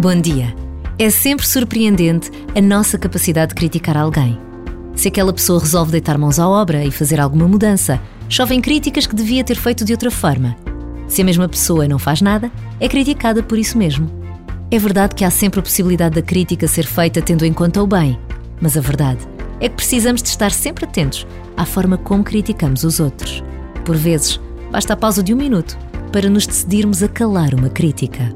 Bom dia. É sempre surpreendente a nossa capacidade de criticar alguém. Se aquela pessoa resolve deitar mãos à obra e fazer alguma mudança, chovem críticas que devia ter feito de outra forma. Se a mesma pessoa não faz nada, é criticada por isso mesmo. É verdade que há sempre a possibilidade da crítica ser feita tendo em conta o bem, mas a verdade é que precisamos de estar sempre atentos à forma como criticamos os outros. Por vezes, basta a pausa de um minuto para nos decidirmos a calar uma crítica.